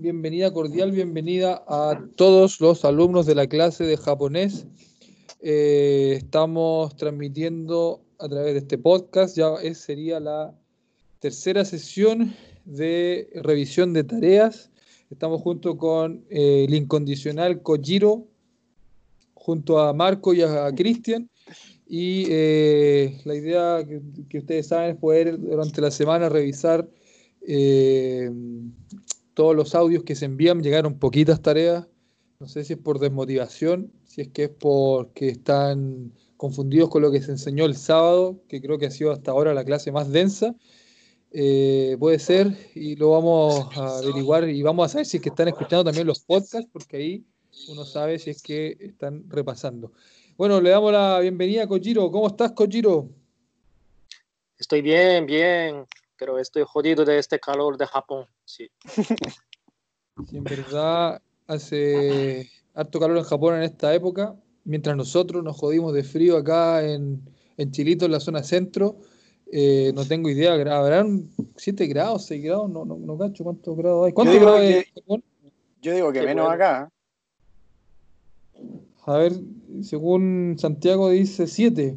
bienvenida cordial, bienvenida a todos los alumnos de la clase de japonés. Eh, estamos transmitiendo a través de este podcast, ya es, sería la tercera sesión de revisión de tareas. Estamos junto con eh, el incondicional Kojiro, junto a Marco y a, Cristian. Y eh, la idea que, ustedes saben es poder durante la semana revisar todos los audios que se envían, llegaron poquitas tareas. No sé si es por desmotivación, si es que es porque están confundidos con lo que se enseñó el sábado, que creo que ha sido hasta ahora la clase más densa. Eh, puede ser, y lo vamos a averiguar y vamos a saber si es que están escuchando también los podcasts, porque ahí uno sabe si es que están repasando. Bueno, le damos la bienvenida a Kojiro. ¿Cómo estás, Kojiro? Estoy bien, bien pero estoy jodido de este calor de Japón, sí. sí en verdad hace harto calor en Japón en esta época, mientras nosotros nos jodimos de frío acá en, en Chilito, en la zona centro. Eh, no tengo idea, habrán 7 grados, 6 grados, no, no, no cacho cuántos grados hay. ¿Cuántos grados hay en Japón? Yo digo que menos acá. A ver, según Santiago dice 7.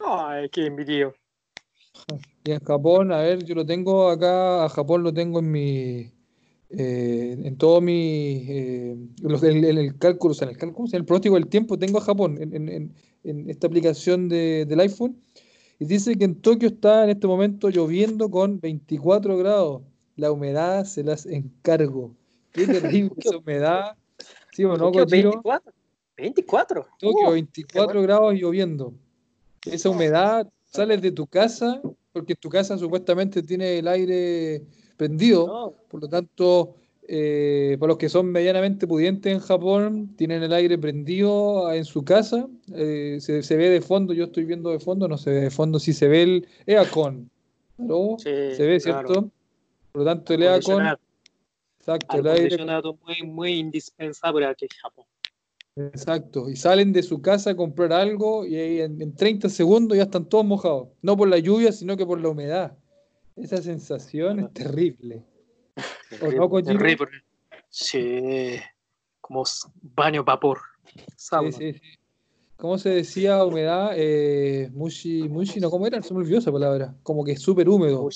Ay, qué envidio. Y en Japón, a ver, yo lo tengo acá, a Japón lo tengo en mi, eh, en todo mi, eh, en, el cálculo, o sea, en el cálculo, en el pronóstico del tiempo tengo a Japón en, en, en esta aplicación de, del iPhone y dice que en Tokio está en este momento lloviendo con 24 grados. La humedad se las encargo. Qué terrible esa humedad. ¿Sí o no, 24. 24. Tokio, 24 grados lloviendo. Esa humedad sales de tu casa, porque tu casa supuestamente tiene el aire prendido, por lo tanto, eh, para los que son medianamente pudientes en Japón, tienen el aire prendido en su casa, eh, se, ve de fondo, yo estoy viendo de fondo, no se ve de fondo, si se ve el EACON, ¿no? se ve, ¿cierto? Por lo tanto, el EACON... Exacto, el aire... muy, muy indispensable aquí en Japón. Exacto, y salen de su casa a comprar algo y en, 30 segundos ya están todos mojados. No por la lluvia, sino que por la humedad. Esa sensación es terrible. Terrible. Sí, como baño vapor. Sí, sí, sí. ¿Cómo se decía humedad? Eh, mushi, mushi, no, ¿cómo era? Se me olvidó esa palabra. Como que es súper húmedo.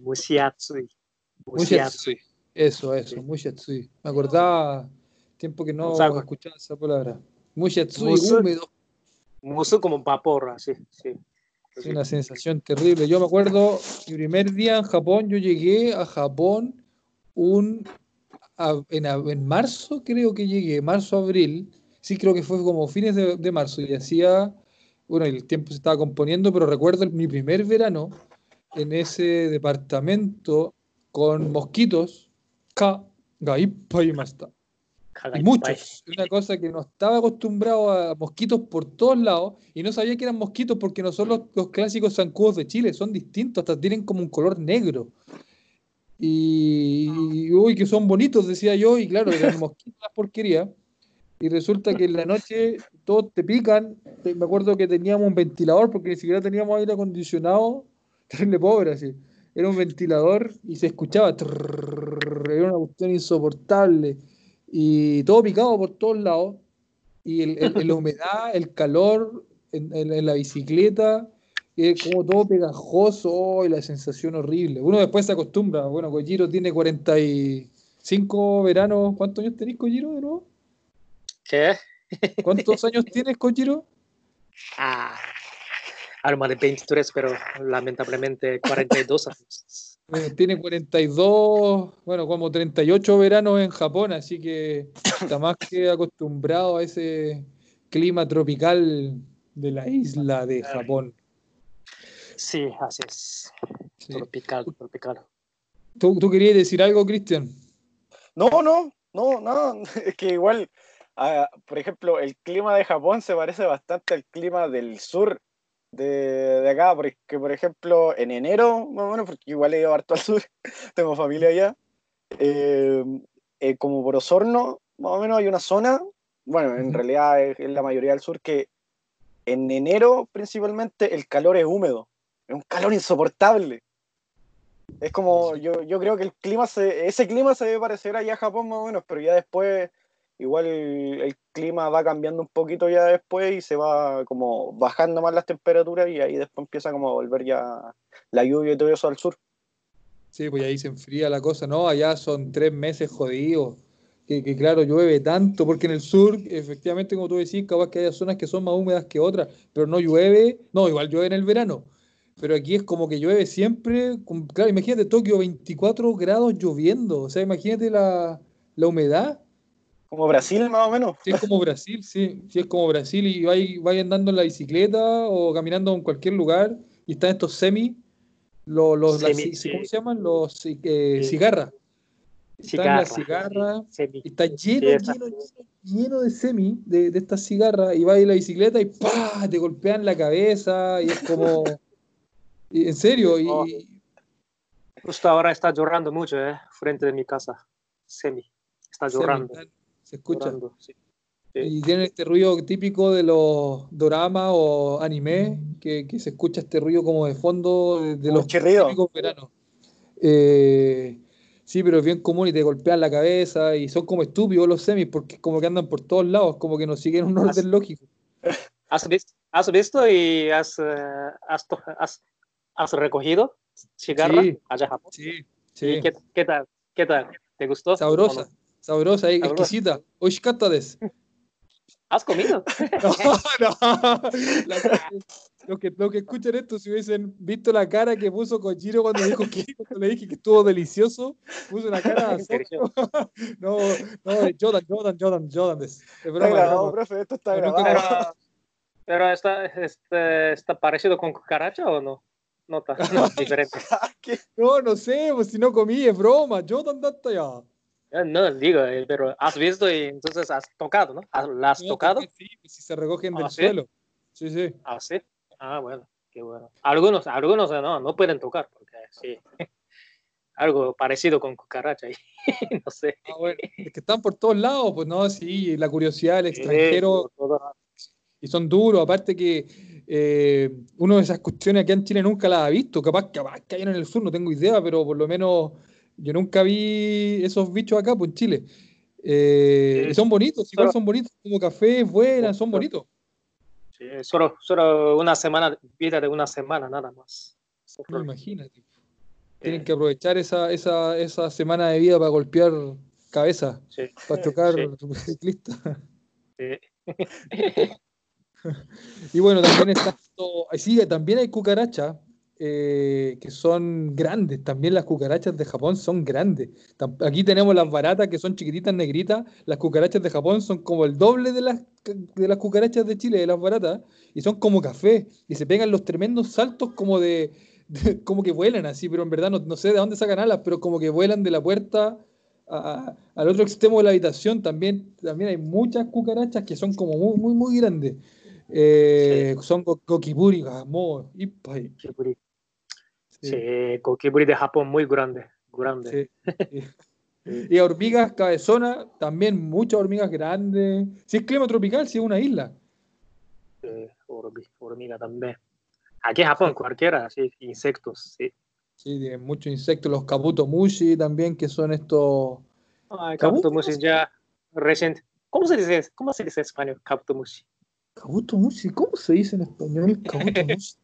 Mushiatsui. Mushiatsui. Eso, eso, mushiatsui. Me acordaba Tiempo que no escuchaba esa palabra. Muy húmedo. Muso como vapor, sí, sí. Es una sensación terrible. Yo me acuerdo, mi primer día en Japón, yo llegué a Japón un en, marzo, creo que llegué, marzo, abril. Sí, creo que fue como fines de, marzo y hacía, bueno, el tiempo se estaba componiendo, pero recuerdo mi primer verano en ese departamento con mosquitos. Ka, gaipa y y muchos. Una cosa que no estaba acostumbrado a mosquitos por todos lados y no sabía que eran mosquitos porque no son los, clásicos zancudos de Chile, son distintos, hasta tienen como un color negro. Y, uy, que son bonitos, decía yo, y claro, eran mosquitos las porquerías. Y resulta que en la noche todos te pican. Me acuerdo que teníamos un ventilador porque ni siquiera teníamos aire acondicionado. Terrible pobre, así. Era un ventilador y se escuchaba. era una cuestión insoportable y todo picado por todos lados, y el, la humedad, el calor en, la bicicleta, y como todo pegajoso y la sensación horrible. Uno después se acostumbra. Bueno, Kojiro tiene 45 veranos. ¿Cuántos años tenés, Kojiro, de nuevo? ¿Qué? ¿Cuántos años tienes, Kojiro? Ah, algo de 23, pero lamentablemente 42 años. Eh, tiene 42, bueno, como 38 veranos en Japón, así que está más que acostumbrado a ese clima tropical de la isla de Japón. Sí, así es. Tropical, tropical. ¿Tú, ¿Tú, querías decir algo, Cristian? No, no, no, no. Es que igual, ah, por ejemplo, el clima de Japón se parece bastante al clima del sur de, acá, porque por ejemplo en enero, más o menos, porque igual he ido harto al sur, tengo familia allá, eh, eh, como por Osorno, más o menos hay una zona, bueno, en realidad es, la mayoría del sur, que en enero principalmente el calor es húmedo, es un calor insoportable. Es como, yo, yo creo que el clima, se, ese clima se debe parecer allá a Japón más o menos, pero ya después, igual el, clima va cambiando un poquito ya después y se va como bajando más las temperaturas y ahí después empieza como a volver ya la lluvia y todo eso al sur. Sí, pues ahí se enfría la cosa, ¿no? Allá son tres meses jodidos. Que, claro, llueve tanto, porque en el sur, efectivamente, como tú decís, capaz que haya zonas que son más húmedas que otras, pero no llueve, no, igual llueve en el verano, pero aquí es como que llueve siempre, claro, imagínate Tokio, 24 grados lloviendo, o sea, imagínate la, la humedad, Como Brasil más o menos. sí es como Brasil, sí, sí es como Brasil, y vais vais andando en la bicicleta o caminando en cualquier lugar, y están estos semi, los, los Semi. ¿cómo se llaman? Los eh, cigarras. Está en la Cigarra. cigarra, Semi. y está lleno, lleno, lleno, lleno de semi, de, de estas cigarras, y vas en la bicicleta y ¡pah! te golpean la cabeza, y es como... y en serio, y, Oh. Justo ahora está llorando mucho, ¿eh? Frente de mi casa. Semi. Está semi, llorando. Se escucha. llorando, sí. Sí. Y tienen este ruido típico de los doramas o anime, que, que se escucha este ruido como de fondo de, los chirrido. típicos veranos. Eh, sí, pero es bien común y te golpean la cabeza y son como estúpidos los semis porque como que andan por todos lados, como que no siguen un orden lógico. ¿Has visto, has visto y has, eh, has, has- has recogido cigarra Sí. allá en Japón? Sí, ¿Y sí. qué, qué tal? ¿Qué tal? ¿Te gustó? Sabrosa. Sabrosa, eh, exquisita. Oishikata. ¿Has comido? No, no. La- los, que, los que escuchan esto, si hubiesen visto la cara que puso Kojiro cuando dijo que cuando le dije que estuvo delicioso, puso una cara. No, no, Jordan, Jordan, Jordan, Jordan. Es, es Está broma, es grabado, broma. profe, esto está No, no, grabado. Pero, pero está, este, ¿está parecido con cucaracha o no? No, está no, diferente. ¿Qué? No, no sé, pues si no comí, es broma. Jordan data ya. No, digo, eh, pero has visto y entonces has tocado, ¿no? ¿Has- ¿La has tocado? Sí, pues si se recogen del ¿Ah, sí? suelo. Sí, sí. Ah, sí. Ah, bueno, qué bueno. Algunos, algunos eh, no, no pueden tocar porque sí. Algo parecido con cucaracha y no sé. Ah, bueno, es que están por todos lados, pues no, sí, la curiosidad del Sí, extranjero. todo- y son duros, aparte que eh, uno de esas cuestiones aquí en Chile nunca las ha visto, capaz, capaz que hay en el sur, no tengo idea, pero por lo menos yo nunca vi esos bichos acá, pues en Chile. Eh, Sí. son bonitos, igual Solo- son bonitos, como café, buenas, son bonitos. sí, solo, solo una semana, vida de una semana nada más. No, imagínate. Eh, Tienen que aprovechar esa, esa, esa semana de vida para golpear cabeza, Sí, para chocar ciclistas. sí. Y bueno, también está esto- sí, también hay cucarachas eh, que son grandes. También las cucarachas de Japón son grandes. Aquí tenemos las baratas que son chiquititas, negritas. Las cucarachas de Japón son como el doble de las, de las cucarachas de Chile, de las baratas, y son como café. Y se pegan los tremendos saltos como de, de- como que vuelan así, pero en verdad no, no sé de dónde sacan alas, pero como que vuelan de la puerta a- a- al otro extremo de la habitación. También, también hay muchas cucarachas que son como muy, muy, muy grandes. Eh, Son go- gokiburi, gamo, ippai. Kiburi. Sí, Kokiburi de Japón muy grande, grande. sí. Y hormigas cabezonas, también muchas hormigas grandes. Si es clima tropical, si es una isla. Eh, hormi- hormiga también. Aquí en Japón, cualquiera, sí, insectos, sí. Sí, tienen muchos insectos. Los kabutomushi también, que son estos. Ay, ¿Kabuto? Kabutomushi ya reciente. ¿Cómo se dice, cómo se dice en español, Kabutomushi? ¿Kabutomushi? ¿Cómo se dice en español? Kabutomushi.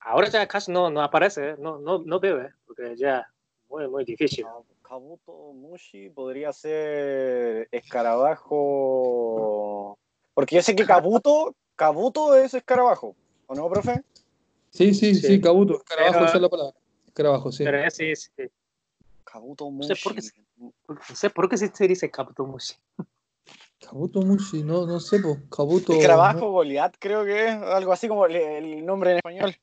Ahora ya casi no, no aparece, ¿eh? no, no, no veo, ¿eh? porque ya muy, muy difícil. Kabuto Mushi podría ser escarabajo. Porque yo sé que Kabuto, Kabuto es escarabajo, ¿o no, profe? Sí, sí, sí, Sí. kabuto. Escarabajo, Pero- esa es la palabra. Escarabajo, sí. Pero es, sí, sí. Kabuto sé Mushi. por qué No sé por qué se dice Kabutomushi. Kabutomushi, no, no sé, pues. Kabuto. Escarabajo Goliath, creo que es algo así como el, el nombre en español.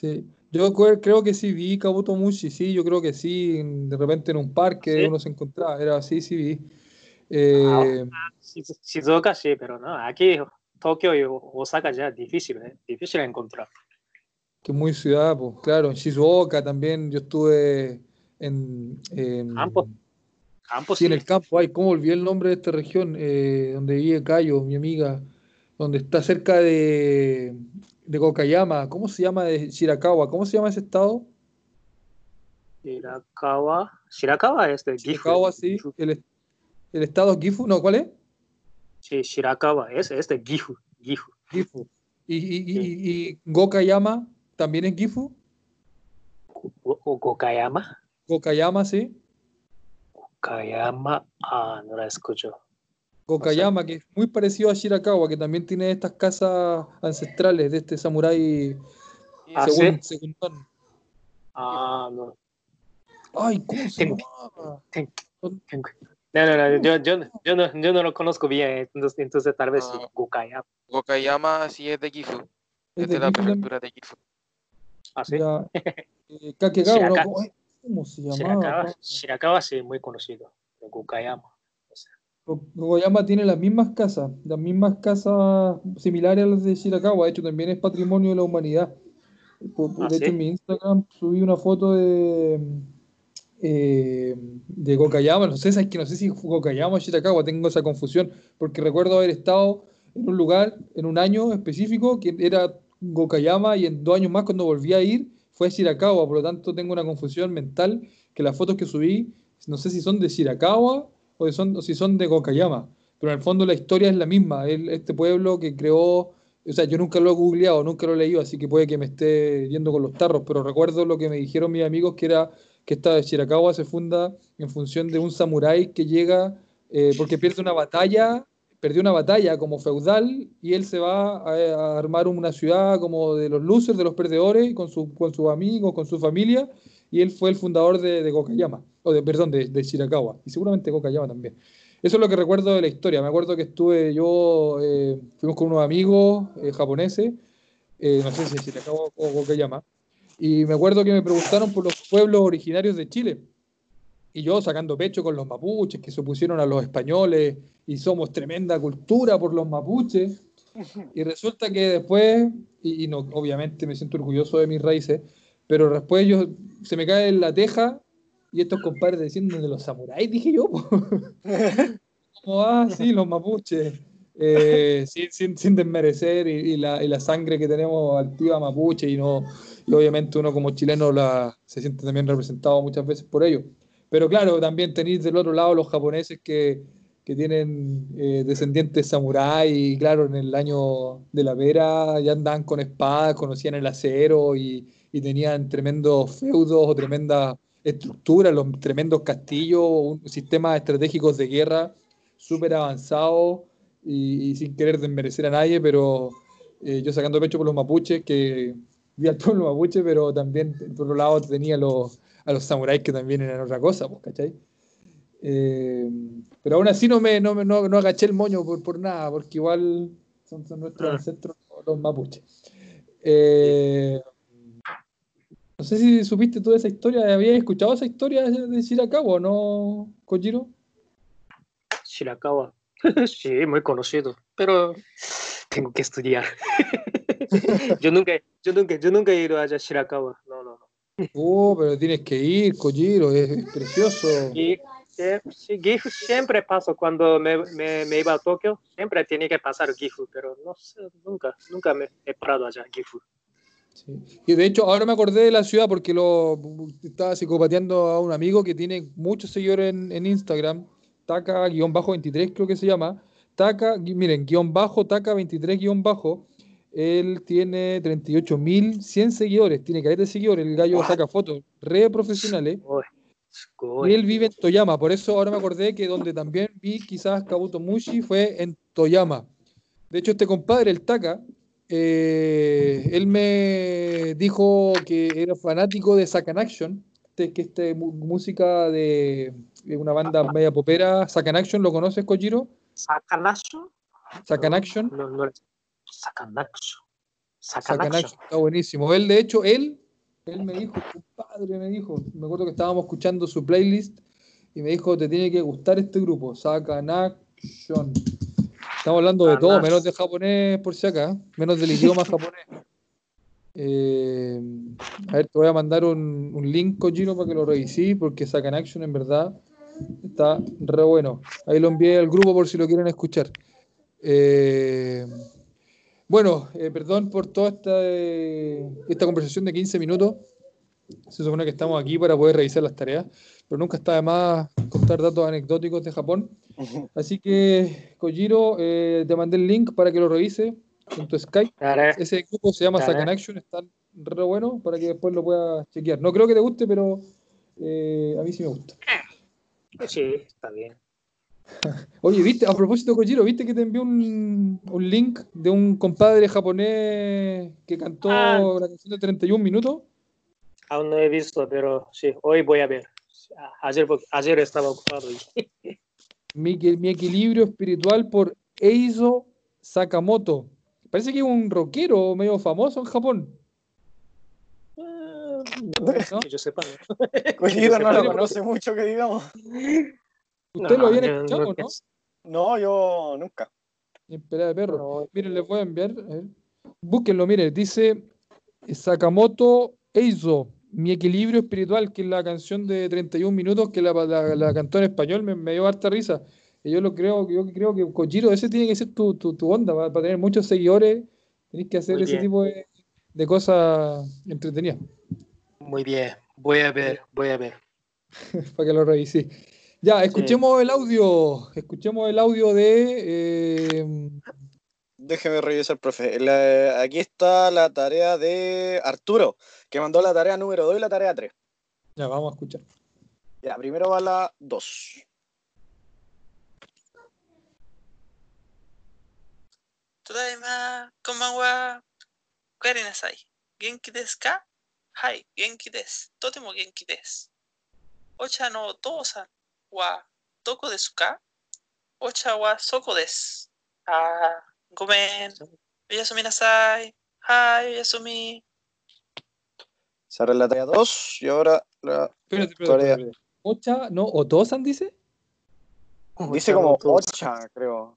Sí, yo cre- creo que sí vi Kabuto Mushi, sí, yo creo que sí, de repente en un parque ¿Sí? uno se encontraba, era así, sí vi. Eh, Shiz- Shizuoka sí, pero no, aquí Tokio y Osaka ya difícil, ¿eh? difícil encontrar. que muy ciudad, pues claro, en Shizuoka también, yo estuve en, en- Campo. Campos sí, en el campo, ay, ¿cómo olvidé el nombre de esta región? Eh, donde vive Cayo, mi amiga, donde está cerca de, de Kokayama, ¿cómo se llama? De Shirakawa, ¿cómo se llama ese estado? Shirakawa. Shirakawa es de Gifu. Shirakawa, sí. Gifu. El, el estado Gifu, no, ¿cuál es? Sí, Shirakawa es, es de Gifu. Gifu. Gifu. ¿Y, y, y, y Gokayama también es Gifu? O Gokayama. Gokayama, sí. Gokayama. Ah, no la escucho. Gokayama, que es muy parecido a Shirakawa, que también tiene estas casas ancestrales de este samurái Ah, según. Ah, no. Ay, ¿cómo se Tengo- llamaba? No, no, no, yo, yo, yo, no, yo no lo conozco bien, entonces, entonces tal vez sí, Ah. Gokayama. Gokayama sí es de Gifu. Es Es de de la prefectura de Gifu. Ah, sí. Ya, eh, Kakegawa, ¿Cómo, se llamaba? Shirakawa, Shirakawa sí, muy conocido. Gokayama. Goyama tiene las mismas casas, las mismas casas similares a las de Shirakawa, de hecho también es patrimonio de la humanidad. ¿Ah, de hecho sí? en mi Instagram subí una foto de, eh, de Gokayama, no sé, es que no sé si Gokayama o Shirakawa, tengo esa confusión, porque recuerdo haber estado en un lugar, en un año específico, que era Gokayama y en dos años más cuando volví a ir fue Shirakawa, por lo tanto tengo una confusión mental que las fotos que subí, no sé si son de Shirakawa o, de son, si son de Gokayama, pero en el fondo la historia es la misma, el- este pueblo que creó, o sea, yo nunca lo he googleado, nunca lo he leído, así que puede que me esté yendo con los tarros, pero recuerdo lo que me dijeron mis amigos, que era que esta de Shirakawa se funda en función de un samurái que llega eh, porque pierde una batalla, perdió una batalla como feudal y él se va a, a armar una ciudad como de los losers, de los perdedores, con, su, con sus amigos, con su familia, y él fue el fundador de, de Gokayama, o de, perdón, de, de Shirakawa, y seguramente Gokayama también. Eso es lo que recuerdo de la historia. Me acuerdo que estuve yo, eh, fuimos con unos amigos eh, japoneses, eh, no sé si es Shirakawa o Gokayama, y me acuerdo que me preguntaron por los pueblos originarios de Chile. Y yo sacando pecho con los mapuches que se opusieron a los españoles y somos tremenda cultura por los mapuches. Y resulta que después, y, y no, obviamente me siento orgulloso de mis raíces, pero después yo se me cae la teja y estos compadres diciendo de los samuráis, dije yo. Como, ah, sí, los mapuches. Eh, sin, sin, sin desmerecer y, y la, y la sangre que tenemos altiva mapuche y no y obviamente uno como chileno la, se siente también representado muchas veces por ello. Pero claro, también tenéis del otro lado los japoneses que, que tienen eh, descendientes samurái y claro, en el año de la vera ya andaban con espadas, conocían el acero y, y tenían tremendos feudos o tremendas estructuras, los tremendos castillos, un, sistemas estratégicos de guerra súper avanzados y, y sin querer desmerecer a nadie, pero eh, yo sacando pecho por los mapuches, que vi al pueblo mapuche, pero también por otro lado tenía los, a los samuráis que también eran otra cosa, pues, ¿cachai? Eh, pero aún así no me no, no, no agaché el moño por, por nada, porque igual son, son nuestros Ah. ancestros los mapuches. Eh, no sé si supiste toda esa historia, ¿habías escuchado esa historia de Shirakawa o no, Kojiro? Shirakawa. sí, muy conocido, pero tengo que estudiar. yo, nunca, yo, nunca, yo nunca he ido allá a Shirakawa. No, no, no. Oh, pero tienes que ir, Kojiro, es, es precioso. Y eh, sí, Gifu siempre paso cuando me, me, me iba a Tokio, siempre tenía que pasar Gifu, pero no sé, nunca, nunca me he parado allá Gifu. Sí. Y de hecho, ahora me acordé de la ciudad porque lo estaba psicopateando a un amigo que tiene muchos seguidores en, en Instagram, Taka-23 creo que se llama. Taka, gui- miren, guion bajo, Taka23 guion bajo. Él tiene 38.100 seguidores, tiene careta de seguidores. El gallo What? saca fotos re profesionales. Uy, Y él vive en Toyama, por eso ahora me acordé que donde también vi quizás Kabuto Mushi fue en Toyama. De hecho, este compadre, el Taka, eh, él me dijo que era fanático de Sakan Action, que este mu- música de, de una banda media popera, Sakan Action, ¿lo conoces, Kojiro? ¿Sakanacho? Sakan Action. No. Sakan Sakanacho. Action, está buenísimo. Él, de hecho, él, él me dijo, compadre, me dijo, me acuerdo que estábamos escuchando su playlist y me dijo, te tiene que gustar este grupo, Sakan Action. Estamos hablando de todo, menos de japonés por si acá, menos del idioma japonés. Eh, a ver, te voy a mandar un, un link, Kojiro, para que lo revisí, porque Sakan Action en verdad está re bueno. Ahí lo envié al grupo por si lo quieren escuchar. Eh, bueno, eh, perdón por toda esta, esta conversación de 15 minutos. Se supone que estamos aquí para poder revisar las tareas, pero nunca está de más contar datos anecdóticos de Japón. Así que, Kojiro, eh, te mandé el link para que lo revise en tu Skype. Ese grupo se llama. Sacan Action, está re bueno para que después lo puedas chequear. No creo que te guste, pero eh, a mí sí me gusta. Sí, está bien. Oye, ¿viste? A propósito, Kojiro, ¿viste que te envié un, un link de un compadre japonés que cantó Ah. la canción de 31 minutos? Aún no he visto, pero sí, hoy voy a ver. Ayer, ayer estaba ocupado. Mi, mi equilibrio espiritual por Eizo Sakamoto. Parece que es un rockero medio famoso en Japón. Ah, ¿no? Que yo sepa, ¿no? No lo conoce mucho, que digamos. ¿Ustedes lo no escuchado, no? pienso. No, yo nunca. En pelea de perro. No, Miren, les voy a enviar. Búsquenlo, miren. Dice Sakamoto Eizo, Mi equilibrio espiritual, que es la canción de 31 minutos que la, la- la cantó en español, me, me dio harta risa. Y yo lo creo, yo creo que Kojiro, ese tiene que ser tu, tu, tu onda, para, tener muchos seguidores, tenés que hacer ese tipo de, de cosas entretenidas, Muy bien, voy a ver, voy a ver. para que lo revisé. Ya, escuchemos el audio, escuchemos el audio de... eh, Déjeme revisar, profe. La, aquí está la tarea de Arturo, que mandó la tarea número 2 y la tarea 3. Ya, vamos a escuchar. Ya, primero va la 2. Tadaima, konbanwa, kueri nasai. Genki desu ka? Hai, genki. Totemo genki desu. Ocha no otousan wa doko desu ka? Ocha wa soko. Ah. ごめん。おやすみなさい。はい、おやすみ。Sara la tarea 2 y ahora la espérate, espérate, tarea. ¿Ocha? ¿No? ¿O Dosan dice? Dice como Ocha, creo.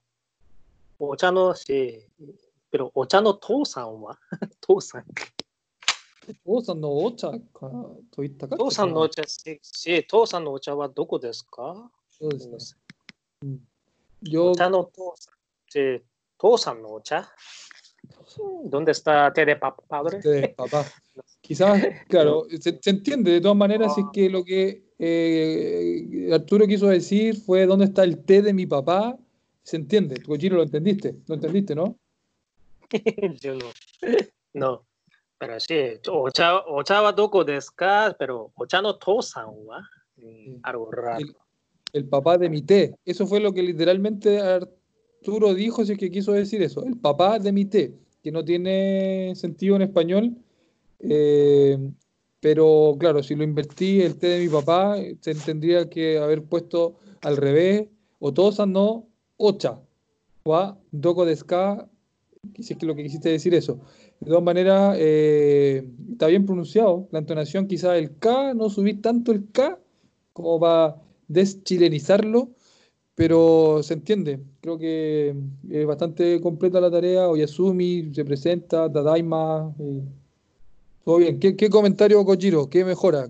Ocha no, sí. Pero Ocha no Tosan wa. Tosan. 父さんのお茶かといったか父さんのお茶し、父さんのお茶はどこですかそうですね。うん、お茶の父さんって、¿Dónde está el té de papá, padre? Té de papá. Quizás, claro, se, entiende de todas maneras, si es que lo que eh, Arturo quiso decir fue ¿dónde está el té de mi papá? Se entiende, tú, Giro, lo entendiste, lo entendiste, ¿no? Yo no. No. Pero sí, ocha, ochaba toco descas, pero ocha no tosan. Algo raro. El, el, papá de mi té. Eso fue lo que literalmente Arturo dijo, si es que quiso decir eso. El papá de mi té, que no tiene sentido en español. eh, pero claro, si lo invertí, el té de mi papá, se tendría que haber puesto al revés. Otosa no, ocha. Wa, doko desu ka, si es que lo que quisiste decir eso. De todas maneras, eh, está bien pronunciado. La entonación, quizás el K, no subí tanto el K como para deschilenizarlo, pero se entiende. Creo que es bastante completa la tarea. Oyasumi se presenta, Tadaima. eh, todo bien. ¿Qué, qué comentario, Kojiro? ¿Qué mejora?